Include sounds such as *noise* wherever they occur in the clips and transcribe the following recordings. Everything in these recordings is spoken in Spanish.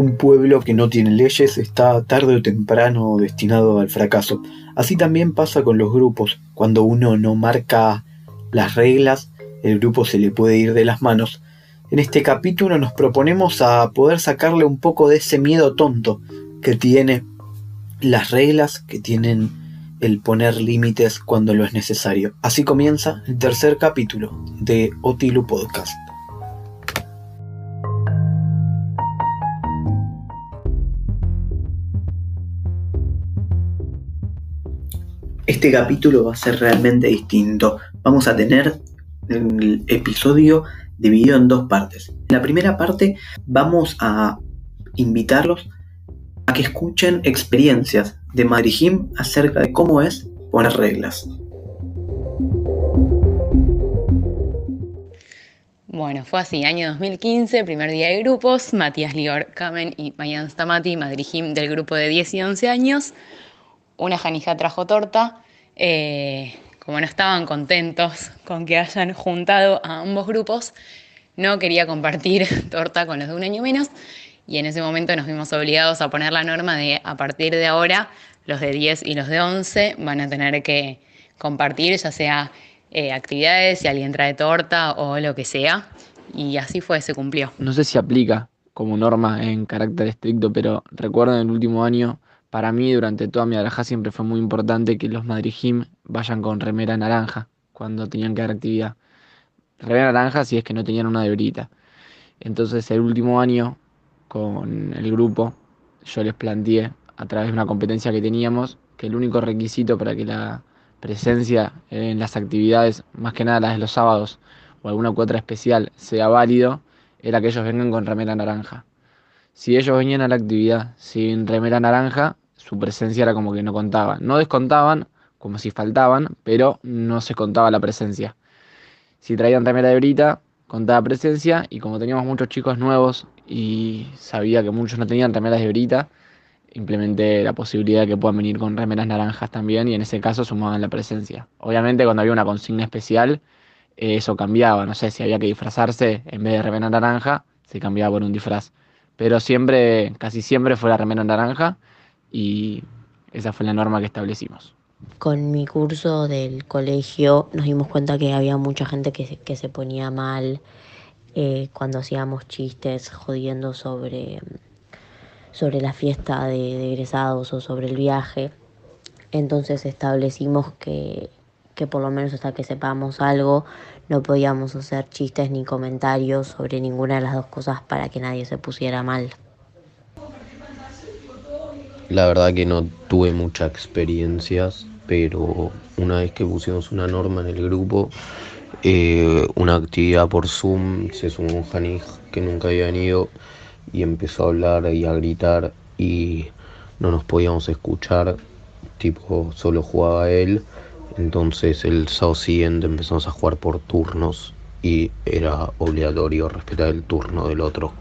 Un pueblo que no tiene leyes está tarde o temprano destinado al fracaso. Así también pasa con los grupos. Cuando uno no marca las reglas, el grupo se le puede ir de las manos. En este capítulo nos proponemos a poder sacarle un poco de ese miedo tonto que tiene las reglas, que tienen el poner límites cuando lo es necesario. Así comienza el tercer capítulo de Otilu Podcast. Este capítulo va a ser realmente distinto. Vamos a tener el episodio dividido en dos partes. En la primera parte vamos a invitarlos a que escuchen experiencias de Madrid acerca de cómo es poner reglas. Bueno, fue así, año 2015, primer día de grupos, Matías Lior Kamen y Mayan Stamati, Madrid del grupo de 10 y 11 años, una janija trajo torta. Eh, como no estaban contentos con que hayan juntado a ambos grupos, no quería compartir *laughs* torta con los de un año menos y en ese momento nos vimos obligados a poner la norma de a partir de ahora los de 10 y los de 11 van a tener que compartir ya sea eh, actividades, si alguien trae torta o lo que sea. Y así fue, se cumplió. No sé si aplica como norma en carácter estricto, pero recuerdo en el último año para mí, durante toda mi alhaja, siempre fue muy importante que los Madrid vayan con remera naranja cuando tenían que dar actividad. Remera naranja si es que no tenían una de. Entonces, el último año, con el grupo, yo les planteé, a través de una competencia que teníamos, que el único requisito para que la presencia en las actividades, más que nada las de los sábados o alguna cuota especial, sea válido, era que ellos vengan con remera naranja. Si ellos venían a la actividad sin remera naranja, su presencia era como que no contaba. No descontaban, como si faltaban, pero no se contaba la presencia. Si traían remera de brita, contaba presencia, y como teníamos muchos chicos nuevos y sabía que muchos no tenían remeras de brita, implementé la posibilidad de que puedan venir con remeras naranjas también, y en ese caso sumaban la presencia. Obviamente cuando había una consigna especial, eh, eso cambiaba, no sé, si había que disfrazarse, en vez de remera naranja, se cambiaba por un disfraz. Pero siempre, casi siempre fue la remera naranja, y esa fue la norma que establecimos. Con mi curso del colegio nos dimos cuenta que había mucha gente que, que se ponía mal eh, cuando hacíamos chistes jodiendo sobre, sobre la fiesta de, de, egresados o sobre el viaje. Entonces establecimos que, que por lo menos hasta que sepamos algo no podíamos hacer chistes ni comentarios sobre ninguna de las dos cosas para que nadie se pusiera mal. La verdad que no tuve muchas experiencias, pero una vez que pusimos una norma en el grupo, eh, una actividad por Zoom, se sumó un Janij que nunca había venido y empezó a hablar y a gritar y no nos podíamos escuchar, tipo solo jugaba él, entonces el sábado siguiente empezamos a jugar por turnos y era obligatorio respetar el turno del otro.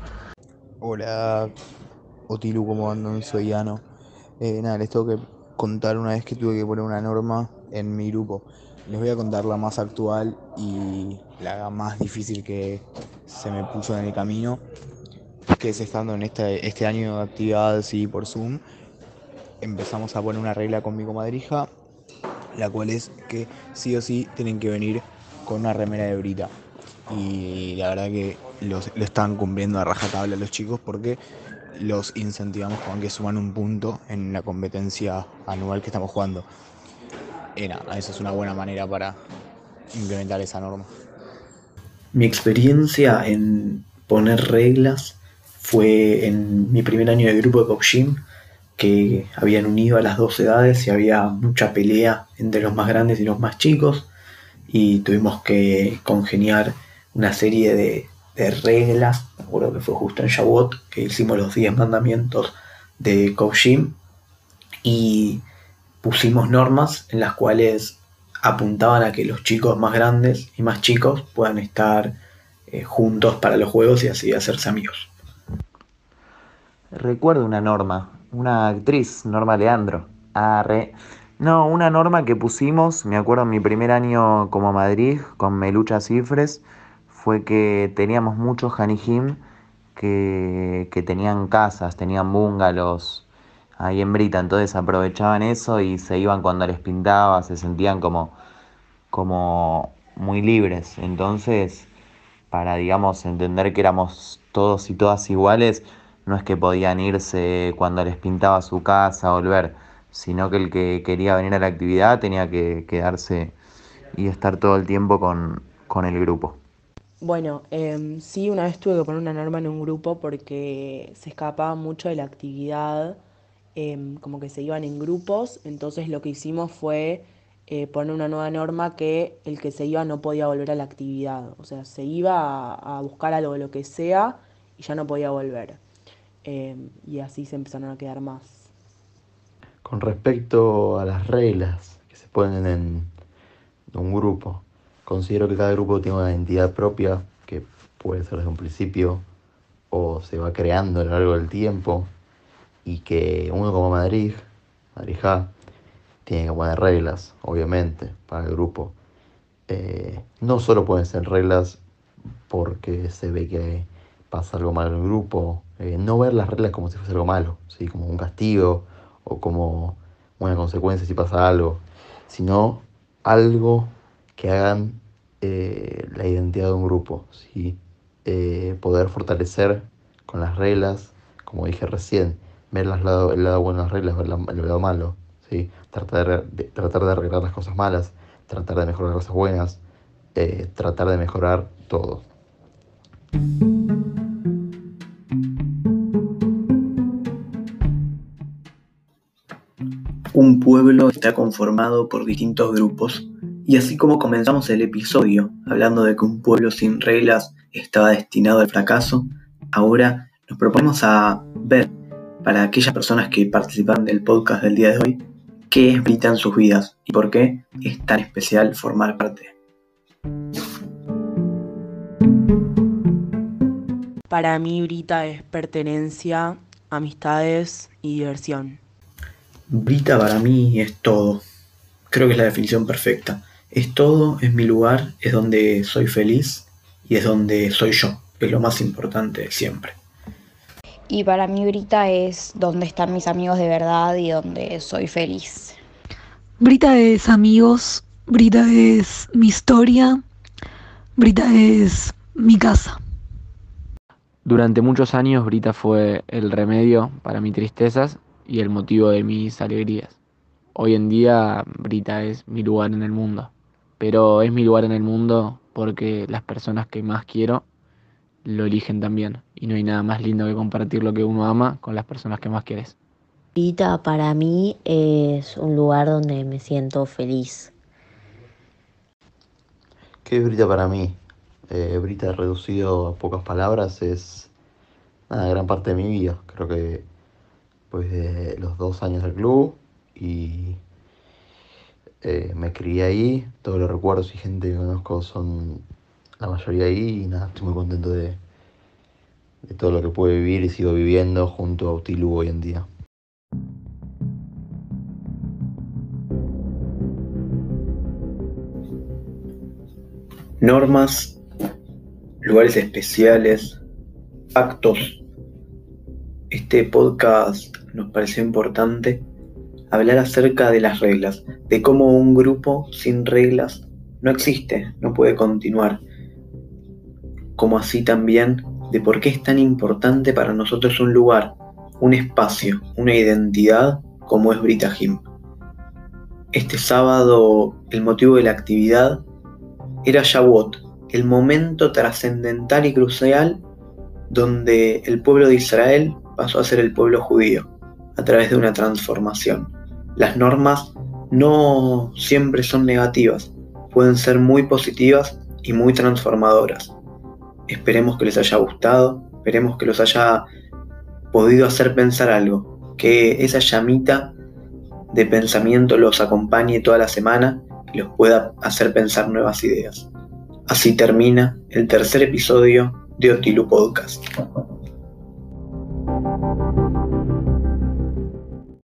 Hola, Otilu, ¿cómo andan? Soy Ano. Eh, nada, les tengo que contar una vez que tuve que poner una norma en mi grupo. Les voy a contar la más actual y la más difícil que se me puso en el camino, que es estando en este, este año de actividades y por Zoom. Empezamos a poner una regla con mi comadrija, la cual es que sí o sí tienen que venir con una remera de brita. Y la verdad que lo están cumpliendo a rajatabla los chicos porque los incentivamos con que suman un punto en la competencia anual que estamos jugando. Y nada, esa es una buena manera para implementar esa norma. Mi experiencia en poner reglas fue en mi primer año de grupo de Pop que habían unido a las dos edades y había mucha pelea entre los más grandes y los más chicos, y tuvimos que congeniar una serie de de reglas, me acuerdo que fue justo en Shavuot, que hicimos los 10 mandamientos de Kojim y pusimos normas en las cuales apuntaban a que los chicos más grandes y más chicos puedan estar eh, juntos para los juegos y así hacerse amigos. Recuerdo una norma, una actriz, Norma Leandro. Arre. No, una norma que pusimos, me acuerdo en mi primer año como Madrid, con Melucha Cifres, fue que teníamos muchos Hanijim que, que tenían casas, tenían bungalows ahí en Brita, entonces aprovechaban eso y se iban cuando les pintaba, se sentían como, como muy libres. Entonces, para, digamos, entender que éramos todos y todas iguales, no es que podían irse cuando les pintaba su casa, volver, sino que el que quería venir a la actividad tenía que quedarse y estar todo el tiempo con, con el grupo. Bueno, eh, sí, una vez tuve que poner una norma en un grupo porque se escapaba mucho de la actividad, eh, como que se iban en grupos, entonces lo que hicimos fue eh, poner una nueva norma que el que se iba no podía volver a la actividad, o sea, se iba a, a buscar algo lo que sea y ya no podía volver. Em, y así se empezaron a quedar más. Con respecto a las reglas que se ponen en un grupo, considero que cada grupo tiene una identidad propia que puede ser desde un principio o se va creando a lo largo del tiempo y que uno como Madrid, Madrid tiene que poner reglas, obviamente, para el grupo. Eh, no solo pueden ser reglas porque se ve que pasa algo malo en el grupo, eh, no ver las reglas como si fuese algo malo, ¿sí? como un castigo o como una consecuencia si pasa algo, sino algo que hagan eh, la identidad de un grupo, ¿sí? Eh, poder fortalecer con las reglas, como dije recién, ver el lado, el lado bueno de las reglas, ver el lado malo, ¿sí? tratar, de, tratar de arreglar las cosas malas, tratar de mejorar las cosas buenas, tratar de mejorar todo. Un pueblo está conformado por distintos grupos y así como comenzamos el episodio hablando de que un pueblo sin reglas estaba destinado al fracaso, ahora nos proponemos a ver para aquellas personas que participaron del podcast del día de hoy qué es Brita en sus vidas y por qué es tan especial formar parte. Para mí Brita es pertenencia, amistades y diversión. Brita para mí es todo. Creo que es la definición perfecta. Es todo, es mi lugar, es donde soy feliz y es donde soy yo. Es lo más importante siempre. Y para mí Brita es donde están mis amigos de verdad y donde soy feliz. Brita es amigos, Brita es mi historia, Brita es mi casa. Durante muchos años Brita fue el remedio para mis tristezas y el motivo de mis alegrías. Hoy en día Brita es mi lugar en el mundo, pero es mi lugar en el mundo porque las personas que más quiero lo eligen también y no hay nada más lindo que compartir lo que uno ama con las personas que más quieres. Brita para mí es un lugar donde me siento feliz. ¿Qué es Brita para mí? Eh, Brita reducido a pocas palabras es una gran parte de mi vida. Creo que pues de los dos años del club y eh, me crié ahí, todos los recuerdos y gente que conozco son la mayoría ahí y nada, estoy muy contento de, todo lo que pude vivir y sigo viviendo junto a Utilu hoy en día. Normas, lugares especiales, actos. Este podcast nos pareció importante hablar acerca de las reglas, de cómo un grupo sin reglas no existe, no puede continuar, como así también de por qué es tan importante para nosotros un lugar, un espacio, una identidad como es Brita Jim. Este sábado el motivo de la actividad era Shavuot, el momento trascendental y crucial donde el pueblo de Israel pasó a ser el pueblo judío a través de una transformación. Las normas no siempre son negativas, pueden ser muy positivas y muy transformadoras. Esperemos que les haya gustado, esperemos que los haya podido hacer pensar algo, que esa llamita de pensamiento los acompañe toda la semana y los pueda hacer pensar nuevas ideas. Así termina el tercer episodio de Otilu Podcast.